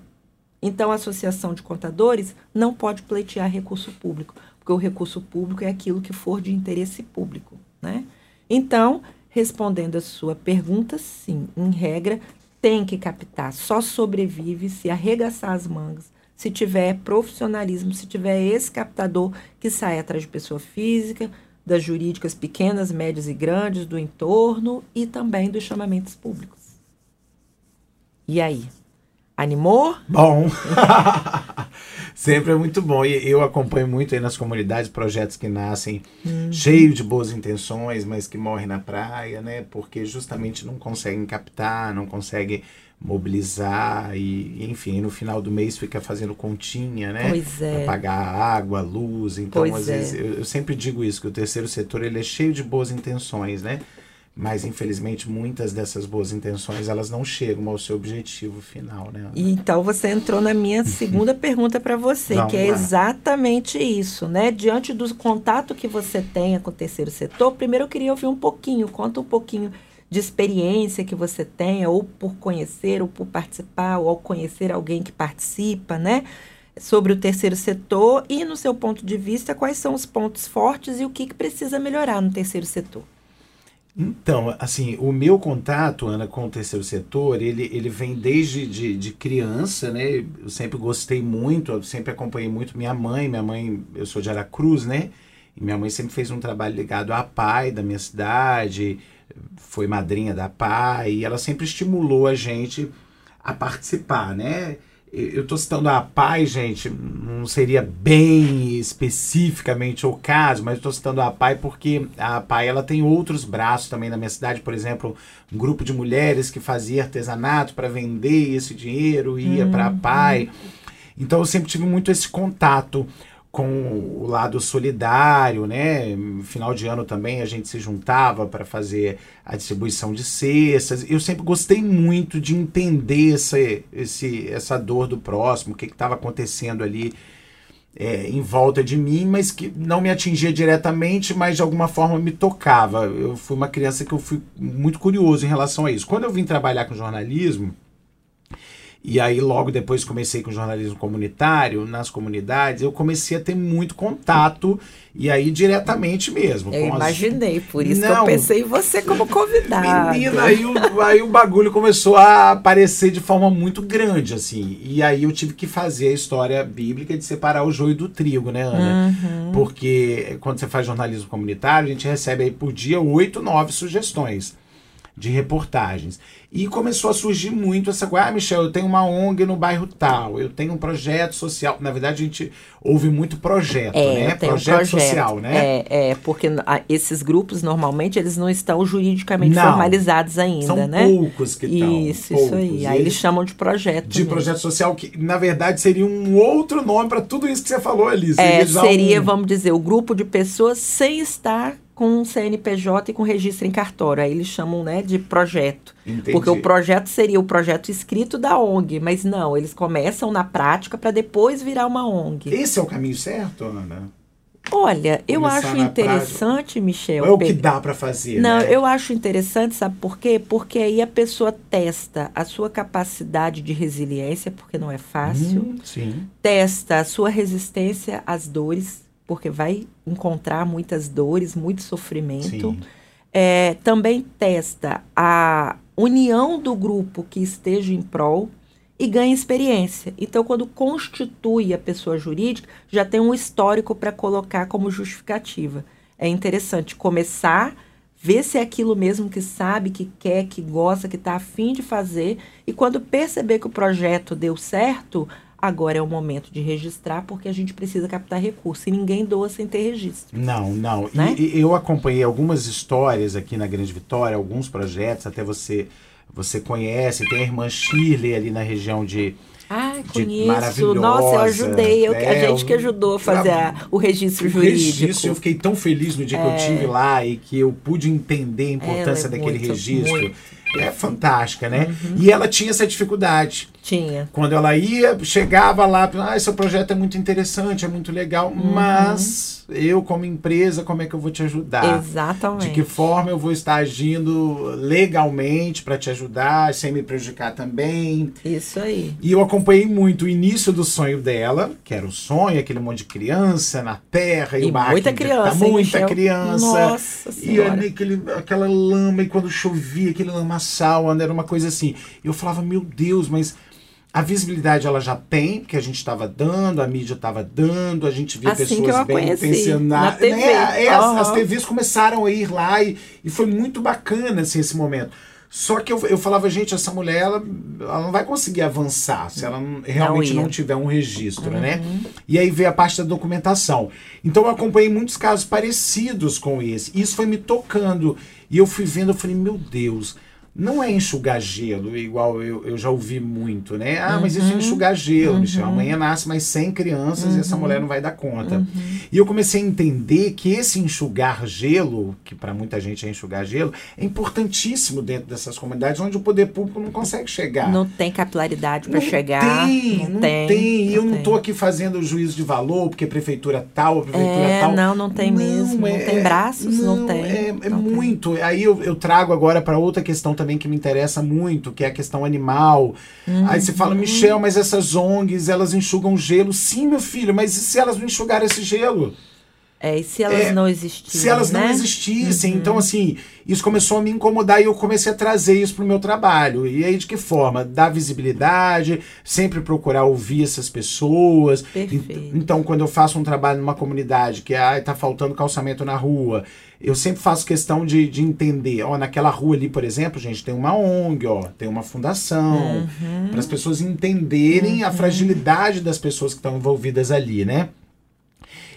Então, a Associação de Contadores não pode pleitear recurso público, porque o recurso público é aquilo que for de interesse público. Né? Então, respondendo a sua pergunta, sim, em regra, tem que captar, só sobrevive se arregaçar as mangas, se tiver profissionalismo, se tiver esse captador que sai atrás de pessoa física, das jurídicas pequenas, médias e grandes, do entorno e também dos chamamentos públicos. E aí? Animou? Bom. Sempre é muito bom. E eu acompanho muito aí nas comunidades projetos que nascem uhum. cheios de boas intenções, mas que morrem na praia, né? Porque justamente não conseguem captar, não conseguem mobilizar e, enfim, no final do mês fica fazendo continha, né? Pois é. Pra pagar água, luz. Então, pois às é. vezes, eu, eu sempre digo isso, que o terceiro setor ele é cheio de boas intenções, né? mas infelizmente muitas dessas boas intenções elas não chegam ao seu objetivo final, né? Então você entrou na minha segunda pergunta para você, Vamos que é lá. exatamente isso, né? Diante do contato que você tenha com o terceiro setor, primeiro eu queria ouvir um pouquinho, conta um pouquinho de experiência que você tenha, ou por conhecer, ou por participar, ou ao conhecer alguém que participa, né? Sobre o terceiro setor e, no seu ponto de vista, quais são os pontos fortes e o que, que precisa melhorar no terceiro setor. Então, assim, o meu contato, Ana, com o terceiro setor, ele, ele vem desde de, de criança, né? Eu sempre gostei muito, eu sempre acompanhei muito minha mãe. Minha mãe, eu sou de Aracruz, né? E minha mãe sempre fez um trabalho ligado à PAI da minha cidade, foi madrinha da PAI, e ela sempre estimulou a gente a participar, né? eu estou citando a PAI, gente, não seria bem especificamente o caso, mas estou citando a PAI porque a PAI ela tem outros braços também na minha cidade, por exemplo, um grupo de mulheres que fazia artesanato para vender esse dinheiro ia uhum. para a PAI. Então eu sempre tive muito esse contato com o lado solidário, né? Final de ano também a gente se juntava para fazer a distribuição de cestas. Eu sempre gostei muito de entender essa, esse, essa dor do próximo, o que estava acontecendo ali é, em volta de mim, mas que não me atingia diretamente, mas de alguma forma me tocava. Eu fui uma criança que eu fui muito curioso em relação a isso. Quando eu vim trabalhar com jornalismo, e aí, logo depois, comecei com jornalismo comunitário, nas comunidades, eu comecei a ter muito contato, e aí diretamente mesmo. Eu imaginei, as... por isso Não, que eu pensei em você como convidado. Menina, aí o, aí o bagulho começou a aparecer de forma muito grande, assim. E aí eu tive que fazer a história bíblica de separar o joio do trigo, né, Ana? Uhum. Porque quando você faz jornalismo comunitário, a gente recebe aí por dia oito, nove sugestões de reportagens. E começou a surgir muito essa coisa, ah, Michel, eu tenho uma ONG no bairro tal, eu tenho um projeto social. Na verdade, a gente ouve muito projeto, é, né? Projeto, um projeto, social, né? É, é porque esses grupos, normalmente, eles não estão juridicamente não, formalizados ainda, são né? poucos que estão. Isso, poucos. isso aí. Aí eles chamam de projeto. De mesmo. projeto social, que na verdade seria um outro nome para tudo isso que você falou ali. Seria, é, seria um... vamos dizer, o grupo de pessoas sem estar com CNPJ e com registro em cartório. Aí eles chamam né, de projeto. Entendi. Porque o projeto seria o projeto escrito da ONG, mas não, eles começam na prática para depois virar uma ONG. Esse é o caminho certo, Ana? Olha, Começar eu acho interessante, prática. Michel. É o que dá para fazer. Não, né? eu acho interessante, sabe por quê? Porque aí a pessoa testa a sua capacidade de resiliência, porque não é fácil. Hum, sim. Testa a sua resistência às dores porque vai encontrar muitas dores, muito sofrimento. É, também testa a união do grupo que esteja em prol e ganha experiência. Então, quando constitui a pessoa jurídica, já tem um histórico para colocar como justificativa. É interessante começar, ver se é aquilo mesmo que sabe, que quer, que gosta, que está afim de fazer, e quando perceber que o projeto deu certo, Agora é o momento de registrar, porque a gente precisa captar recurso. E ninguém doa sem ter registro. Não, não. Né? E, e eu acompanhei algumas histórias aqui na Grande Vitória, alguns projetos, até você você conhece, tem a irmã Shirley ali na região de. Ah, conheço. Nossa, eu ajudei. Eu, a né? gente que ajudou a fazer a- o registro O jurídico. registro, eu fiquei tão feliz no dia que eu tive lá e que eu pude entender a importância Ela é daquele muito, registro. muito É fantástica, né? E ela tinha essa dificuldade. Tinha. Quando ela ia, chegava lá, ah, seu projeto é muito interessante, é muito legal, Uhum. mas eu, como empresa, como é que eu vou te ajudar? Exatamente. De que forma eu vou estar agindo legalmente para te ajudar, sem me prejudicar também? Isso aí. E eu acompanhei muito o início do sonho dela, que era o sonho, aquele monte de criança na terra, e, E muita de- criança, hein, muita Michel? criança. Nossa E Senhora. ali aquele, aquela lama, e quando chovia, aquele lamaçal, era uma coisa assim. Eu falava, meu Deus, mas a visibilidade ela já tem, porque a gente estava dando, a mídia estava dando, a gente via Assim pessoas bem conheci, intencionadas. TV. Né? É, as, Aham. as TVs começaram a ir lá e, e foi muito bacana assim, esse momento. Só que eu, eu falava, gente, essa mulher ela, ela não vai conseguir avançar se ela não- realmente ia. não, tiver um registro, né? E aí veio a parte da documentação. Então eu acompanhei muitos casos parecidos com esse. Isso foi me tocando. E eu fui vendo, eu falei, meu Deus, não é enxugar gelo, igual eu, eu já ouvi muito, né? Ah, mas isso é enxugar gelo, Michel. Amanhã nasce mais 100 crianças e essa mulher não vai dar conta. E eu comecei a entender que esse enxugar gelo, que para muita gente é enxugar gelo, é importantíssimo dentro dessas comunidades onde o poder público não consegue chegar. Não tem capilaridade para Não chegar. Tem, não, tem. E eu não tem. tô aqui fazendo juízo de valor, porque prefeitura tal, prefeitura É, tal. não, não tem mesmo. Não tem braços, não tem. É, é Não tem. muito. Aí eu, eu trago agora para outra questão também que me interessa muito, que é a questão animal. Aí você Uhum. fala, Michel, mas essas ONGs, elas enxugam gelo. Sim, meu filho, mas e se elas não enxugarem esse gelo? É, e se elas É, não existirem? Se elas não né? existissem. Então, assim, isso começou a me incomodar e eu comecei a trazer isso pro meu trabalho. E aí, de que forma? Dar visibilidade, sempre procurar ouvir essas pessoas. Perfeito. Ent- Então, quando eu faço um trabalho numa comunidade que ah, tá faltando calçamento na rua, eu sempre faço questão de, de entender. Ó, naquela rua ali, por exemplo, gente, tem uma ONG, ó, tem uma fundação. Uhum. Para as pessoas entenderem a fragilidade das pessoas que estão envolvidas ali, né?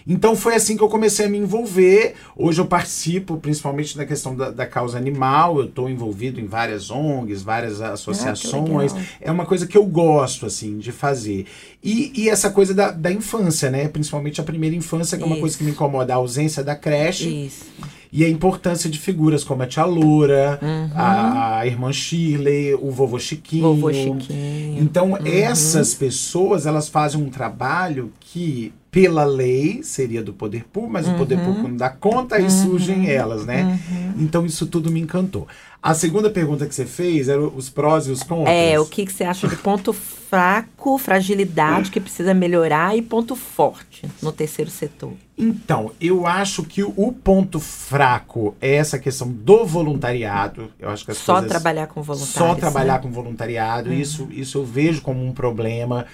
Então foi assim que eu comecei a me envolver. Hoje eu participo principalmente da questão da, da causa animal. Eu estou envolvido em várias ONGs, várias associações. legal. é uma coisa que eu gosto assim de fazer. E, e essa coisa da, da infância, né? Principalmente a primeira infância, que é uma coisa que me incomoda, a ausência da creche. Isso. E a importância de figuras como a tia Loura, Uhum. a, a irmã Shirley, o vovô Chiquinho. Vovô Chiquinho. Então, Uhum. essas pessoas, elas fazem um trabalho que, pela lei, seria do poder público, mas o poder Uhum. público não dá conta e surgem elas, né? Então, isso tudo me encantou. A segunda pergunta que você fez era os prós e os contras. É, o que, que você acha de ponto fraco, fragilidade que precisa melhorar e ponto forte no terceiro setor? Então, eu acho que o ponto fraco é essa questão do voluntariado. Eu acho que as Só coisas... trabalhar com voluntários. Só trabalhar né? com voluntariado, isso, isso eu vejo como um problema,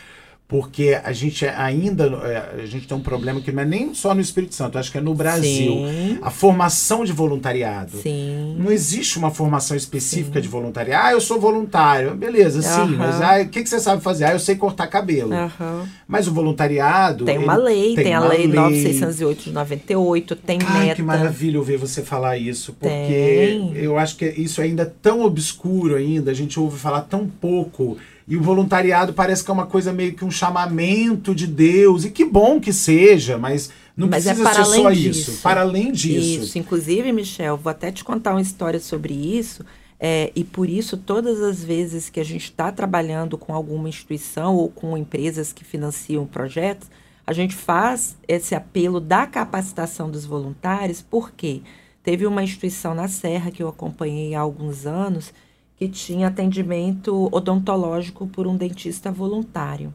porque a gente ainda é, a gente tem um problema que não é nem só no Espírito Santo, acho que é no Brasil. Sim. A formação de voluntariado. Sim. Não existe uma formação específica de voluntariado. Ah, eu sou voluntário. Beleza, sim, mas ah, o que, que você sabe fazer? Ah, eu sei cortar cabelo. Mas o voluntariado. Tem uma lei, tem, a uma lei 9608 de 98, tem Ai, meta. que maravilha ouvir você falar isso, porque Tem. eu acho que isso ainda é tão obscuro ainda, a gente ouve falar tão pouco. E o voluntariado parece que é uma coisa meio que um chamamento de Deus. E que bom que seja, mas não Mas é precisa para ser só disso. isso. Para além disso. Isso, inclusive, Michel, vou até te contar uma história sobre isso. é, e por isso, todas as vezes que a gente está trabalhando com alguma instituição ou com empresas que financiam projetos, a gente faz esse apelo da capacitação dos voluntários, porque teve uma instituição na Serra que eu acompanhei há alguns anos que tinha atendimento odontológico por um dentista voluntário.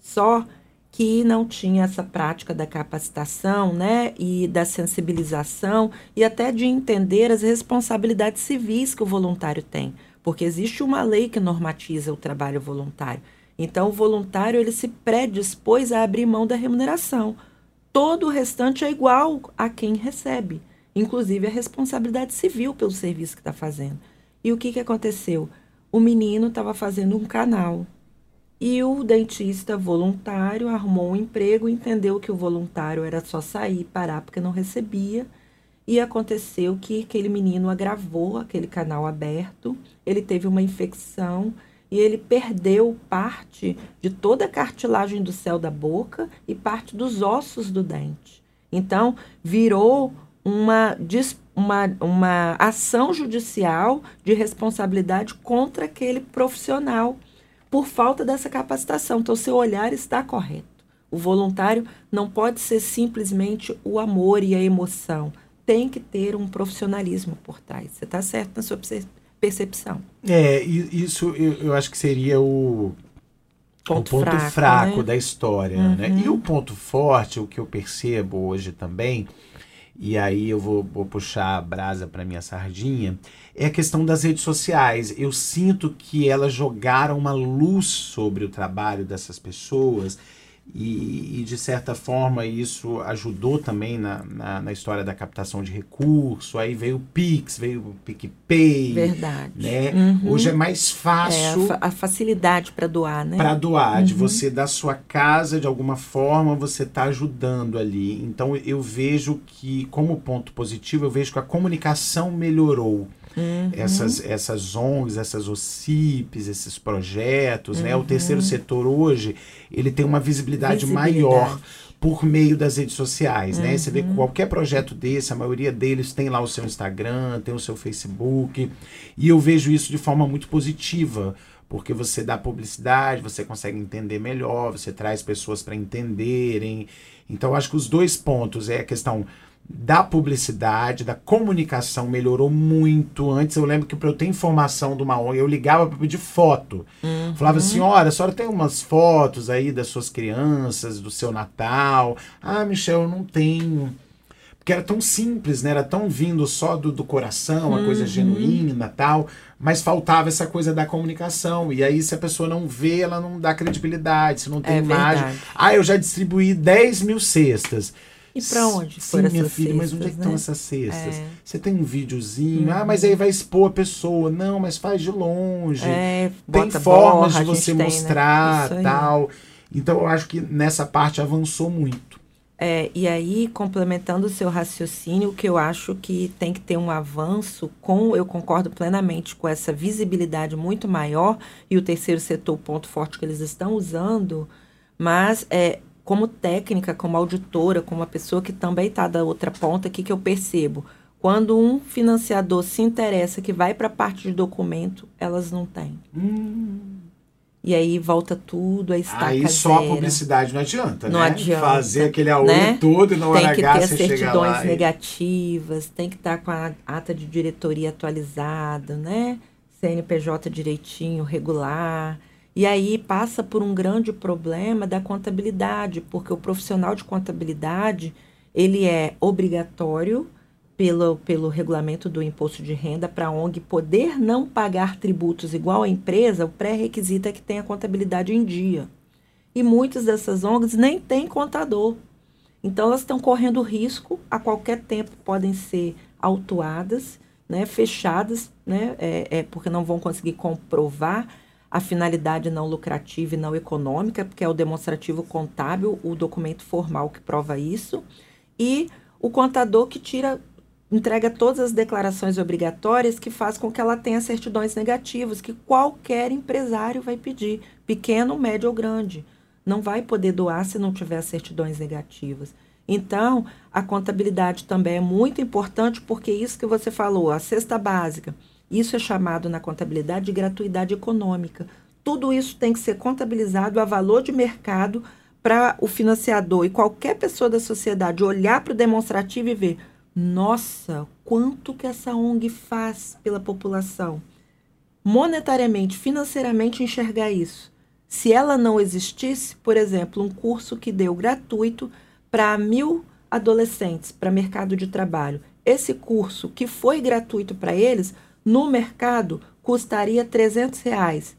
Só que não tinha essa prática da capacitação, né, e da sensibilização e até de entender as responsabilidades civis que o voluntário tem, porque existe uma lei que normatiza o trabalho voluntário. Então o voluntário ele se predispôs a abrir mão da remuneração. Todo o restante é igual a quem recebe, inclusive a responsabilidade civil pelo serviço que está fazendo. E o que, que aconteceu? O menino estava fazendo um canal e o dentista voluntário arrumou um emprego, entendeu que o voluntário era só sair, parar porque não recebia. e aconteceu que aquele menino agravou aquele canal aberto, ele teve uma infecção e ele perdeu parte de toda a cartilagem do céu da boca e parte dos ossos do dente. Então, virou uma, uma, uma ação judicial de responsabilidade contra aquele profissional por falta dessa capacitação. Então, seu olhar está correto. O voluntário não pode ser simplesmente o amor e a emoção. Tem que ter um profissionalismo por trás. Você está certo na sua percepção. É, isso eu, eu acho que seria o ponto, o ponto fraco, fraco né? da história. Uhum. Né? E o ponto forte, o que eu percebo hoje também, e aí eu vou, vou puxar a brasa para minha sardinha, é a questão das redes sociais. Eu sinto que elas jogaram uma luz sobre o trabalho dessas pessoas e, e, de certa forma isso ajudou também na, na, na, história da captação de recurso. Aí veio o Pix, veio o PicPay. Verdade. Né? Uhum. Hoje é mais fácil. É, a, fa a, facilidade para doar, né? Para doar, uhum. de você da sua casa, de alguma forma, você está ajudando ali. Então eu vejo que, como ponto positivo, eu vejo que a comunicação melhorou. Uhum. Essas, essas ONGs, essas OCIPs, esses projetos, uhum. né? O terceiro uhum. setor hoje, ele tem uma visibilidade, visibilidade. maior por meio das redes sociais, né? Você vê que uhum. qualquer projeto desse, a maioria deles tem lá o seu Instagram, tem o seu Facebook, e eu vejo isso de forma muito positiva, porque você dá publicidade, você consegue entender melhor, você traz pessoas para entenderem. Então, acho que os dois pontos é a questão da publicidade, da comunicação melhorou muito. Antes eu lembro que para eu ter informação de uma ONG, eu ligava para pedir foto. Uhum. Falava assim: olha, a senhora tem umas fotos aí das suas crianças, do seu Natal. Ah, Michel, eu não tenho. Porque era tão simples, né? Era tão vindo só do, do coração, uma uhum. coisa genuína tal. Mas faltava essa coisa da comunicação. E aí, se a pessoa não vê, ela não dá credibilidade, se não tem é imagem. Verdade. Ah, eu já distribuí 10 mil cestas. E para onde Sim, minha filha, cestas, mas onde é que né? estão essas cestas? É. Você tem um videozinho, ah, mas aí vai expor a pessoa. Não, mas faz de longe. É, tem formas borra, de você mostrar, tem, né? tal. Então eu acho que nessa parte avançou muito. É, e aí, complementando o seu raciocínio, o que eu acho que tem que ter um avanço com, eu concordo plenamente com essa visibilidade muito maior, e o terceiro setor, o ponto forte que eles estão usando, mas é, como técnica, como auditora, como uma pessoa que também está da outra ponta, o que, que eu percebo? Quando um financiador se interessa que vai para a parte de documento, elas não têm. Hum. E aí volta tudo a estaca Aí só a publicidade não adianta, não né? adianta. Fazer aquele aulho né? todo e não Tem que ter certidões negativas, e... tem que estar tá com a ata de diretoria atualizada, né? CNPJ direitinho, regular. E aí passa por um grande problema da contabilidade, porque o profissional de contabilidade ele é obrigatório pelo, pelo regulamento do imposto de renda para a ONG poder não pagar tributos igual à empresa, o pré-requisito é que tenha contabilidade em dia. E muitas dessas ONGs nem têm contador. Então elas estão correndo risco, a qualquer tempo podem ser autuadas, né, fechadas, né, é, é, porque não vão conseguir comprovar a finalidade não lucrativa e não econômica, porque é o demonstrativo contábil, o documento formal que prova isso, e o contador que tira, entrega todas as declarações obrigatórias que faz com que ela tenha certidões negativas, que qualquer empresário vai pedir, pequeno, médio ou grande. Não vai poder doar se não tiver certidões negativas. Então, a contabilidade também é muito importante, porque isso que você falou, a cesta básica, isso é chamado na contabilidade de gratuidade econômica. Tudo isso tem que ser contabilizado a valor de mercado para o financiador e qualquer pessoa da sociedade olhar para o demonstrativo e ver: nossa, quanto que essa ONG faz pela população? Monetariamente, financeiramente, enxergar isso. Se ela não existisse, por exemplo, um curso que deu gratuito para mil adolescentes para mercado de trabalho, esse curso que foi gratuito para eles no mercado custaria 300 reais.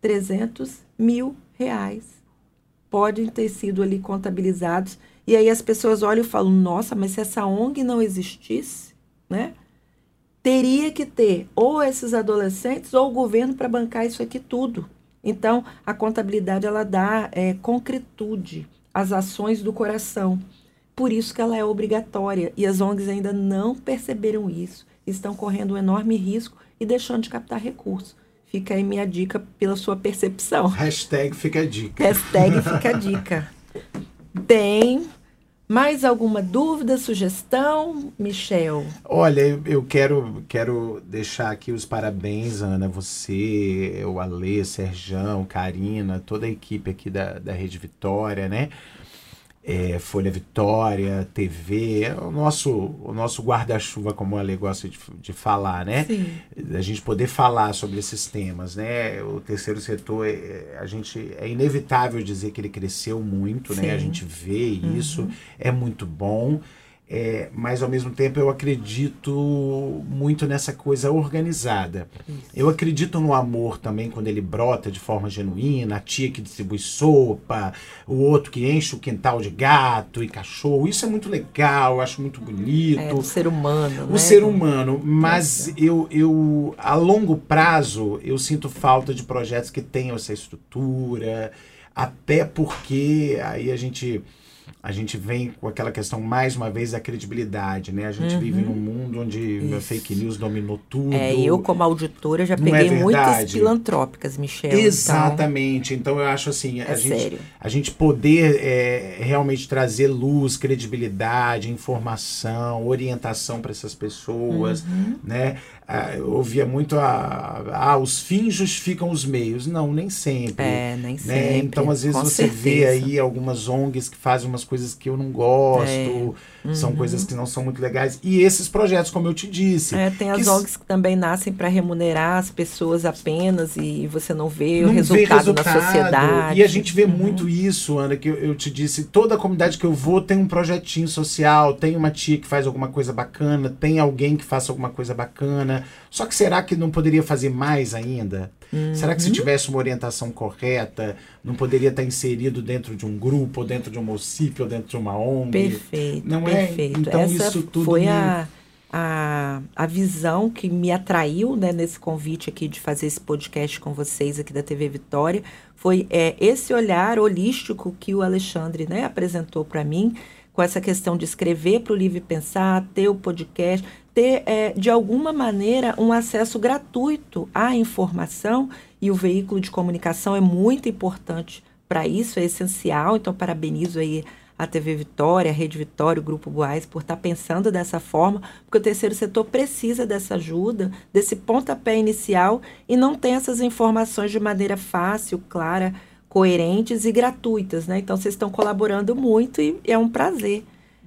300 mil reais podem ter sido ali contabilizados. E aí as pessoas olham e falam: nossa, mas se essa ONG não existisse, né? Teria que ter ou esses adolescentes ou o governo para bancar isso aqui tudo. Então, a contabilidade ela dá é, concretude às ações do coração. Por isso que ela é obrigatória. E as ONGs ainda não perceberam isso. Estão correndo um enorme risco e deixando de captar recursos. Fica aí minha dica pela sua percepção. Hashtag fica a dica. Hashtag fica a dica. Bem, mais alguma dúvida, sugestão, Michel? Olha, eu quero, quero deixar aqui os parabéns, Ana, você, o Alê, Serjão, Karina, toda a equipe aqui da, da Rede Vitória, né? É, Folha Vitória, TV, é o nosso, o nosso guarda-chuva, como a Ale gosta de, de falar, né? Sim. A gente poder falar sobre esses temas, né? O terceiro setor, é, a gente, é inevitável dizer que ele cresceu muito, Sim. né? A gente vê Uhum. isso, é muito bom. É, mas ao mesmo tempo eu acredito muito nessa coisa organizada. Eu acredito no amor também quando ele brota de forma genuína, a tia que distribui sopa, o outro que enche o quintal de gato e cachorro. Isso é muito legal, eu acho muito bonito. É, do ser humano, O né? ser humano, mas eu, eu, a longo prazo, eu sinto falta de projetos que tenham essa estrutura, até porque aí a gente a gente vem com aquela questão mais uma vez da credibilidade, né? A gente vive num mundo onde a fake news dominou tudo. É, eu como auditora já Não é peguei muitas verdade? filantrópicas, Michel. então, Exatamente. Então, eu acho assim, a É gente a gente poder é, realmente trazer luz, credibilidade, informação, orientação para essas pessoas, Uhum. né? Ah, eu ouvia muito a, ah, os fins justificam os meios. Não, nem sempre. É, nem né? sempre. Então, às vezes com você vê certeza. aí algumas ONGs que fazem umas coisas que eu não gosto, É. são Uhum. coisas que não são muito legais. E esses projetos, como eu te disse, É, tem as que ONGs que também nascem para remunerar as pessoas apenas e você não vê o não vê resultado, na resultado. sociedade. E a gente vê Uhum. muito isso, Ana, que eu, eu te disse, toda a comunidade que eu vou tem um projetinho social, tem uma tia que faz alguma coisa bacana, tem alguém que faça alguma coisa bacana. Só que será que não poderia fazer mais ainda? Será que Uhum. se tivesse uma orientação correta, não poderia estar inserido dentro de um grupo, ou dentro de um município, ou dentro de uma ONG? Perfeito, Não é? perfeito. Então, Essa isso tudo foi me- a, a, a visão que me atraiu né, nesse convite aqui de fazer esse podcast com vocês aqui da TV Vitória. Foi é, esse olhar holístico que o Alexandre né, apresentou para mim, com essa questão de escrever para o Livre Pensar, ter o podcast, ter, é, de alguma maneira, um acesso gratuito à informação e o veículo de comunicação é muito importante para isso, é essencial. Então, parabenizo aí a TV Vitória, a Rede Vitória, o Grupo Boás, por estar pensando dessa forma, porque o terceiro setor precisa dessa ajuda, desse pontapé inicial e não tem essas informações de maneira fácil, clara, coerentes e gratuitas, né? Então, vocês estão colaborando muito e é um prazer.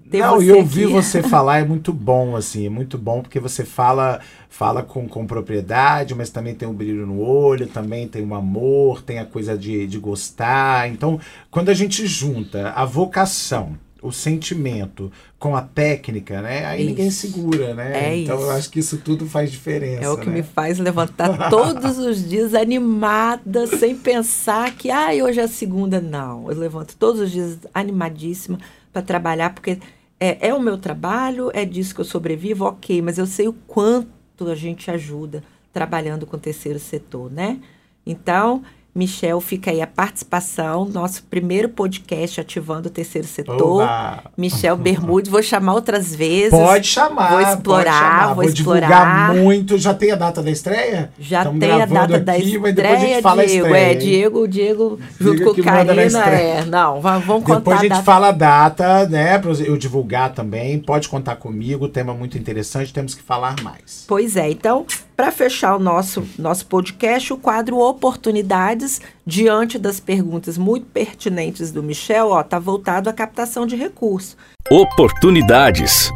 ter Não, e ouvir aqui. você falar é muito bom, assim, é muito bom porque você fala fala com, com propriedade, mas também tem um brilho no olho, também tem um amor, tem a coisa de, de gostar. Então, quando a gente junta a vocação, o sentimento com a técnica, né? Aí ninguém Isso. segura, né? É então eu isso. acho que isso tudo faz diferença. É o que né? me faz levantar todos os dias animada, sem pensar que ah, hoje é a segunda. Não, eu levanto todos os dias animadíssima para trabalhar, porque é, é o meu trabalho, é disso que eu sobrevivo, ok, mas eu sei o quanto a gente ajuda trabalhando com o terceiro setor, né? Então, Michel, fica aí a participação, nosso primeiro podcast ativando o terceiro setor. Oba! Michel Bermudes, vou chamar outras vezes. Pode chamar. Vou explorar, chamar. vou divulgar explorar. muito. Já tem a data da estreia? Já Tamo tem a data da aqui, mas depois a estreia, gente fala a Diego. estreia, é? Diego, Diego, junto Diego com na Karina, estreia. é. Não, va- vamos contar Depois a gente data. fala a data, né? Pra eu divulgar também. Pode contar comigo. Tema muito interessante. Temos que falar mais. Pois é, então, para fechar o nosso, nosso podcast, o quadro Oportunidades, diante das perguntas muito pertinentes do Michel, ó, tá voltado à captação de recursos. Oportunidades.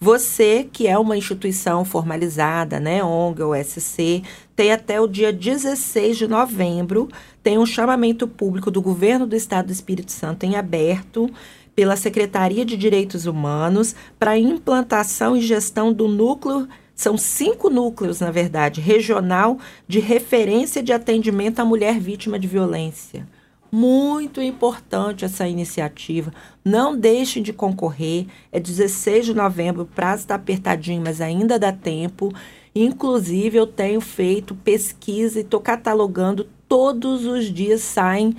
Você, que é uma instituição formalizada, né, ONG ou SC, tem até o dia 16 de novembro, tem um chamamento público do Governo do Estado do Espírito Santo em aberto pela Secretaria de Direitos Humanos para implantação e gestão do núcleo, são cinco núcleos, na verdade, regional de referência de atendimento à mulher vítima de violência. Muito importante essa iniciativa. Não deixem de concorrer. É 16 de novembro, o prazo está apertadinho, mas ainda dá tempo. Inclusive, eu tenho feito pesquisa e estou catalogando. Todos os dias saem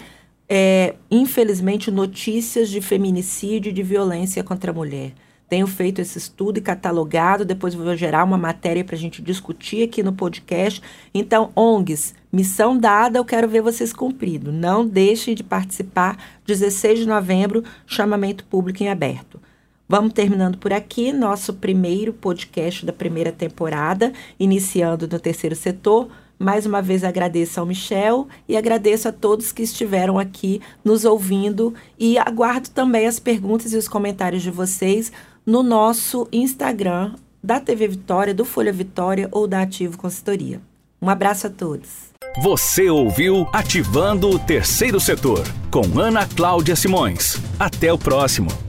é, infelizmente, notícias de feminicídio e de violência contra a mulher. Tenho feito esse estudo e catalogado, depois vou gerar uma matéria para a gente discutir aqui no podcast. Então, ONGs, missão dada, eu quero ver vocês cumprido. Não deixem de participar. 16 de novembro, chamamento público em aberto. Vamos terminando por aqui nosso primeiro podcast da primeira temporada, iniciando no terceiro setor. Mais uma vez agradeço ao Michel e agradeço a todos que estiveram aqui nos ouvindo e aguardo também as perguntas e os comentários de vocês no nosso Instagram da TV Vitória, do Folha Vitória ou da Ativo Consultoria. Um abraço a todos. Você ouviu Ativando o Terceiro Setor com Ana Cláudia Simões. Até o próximo.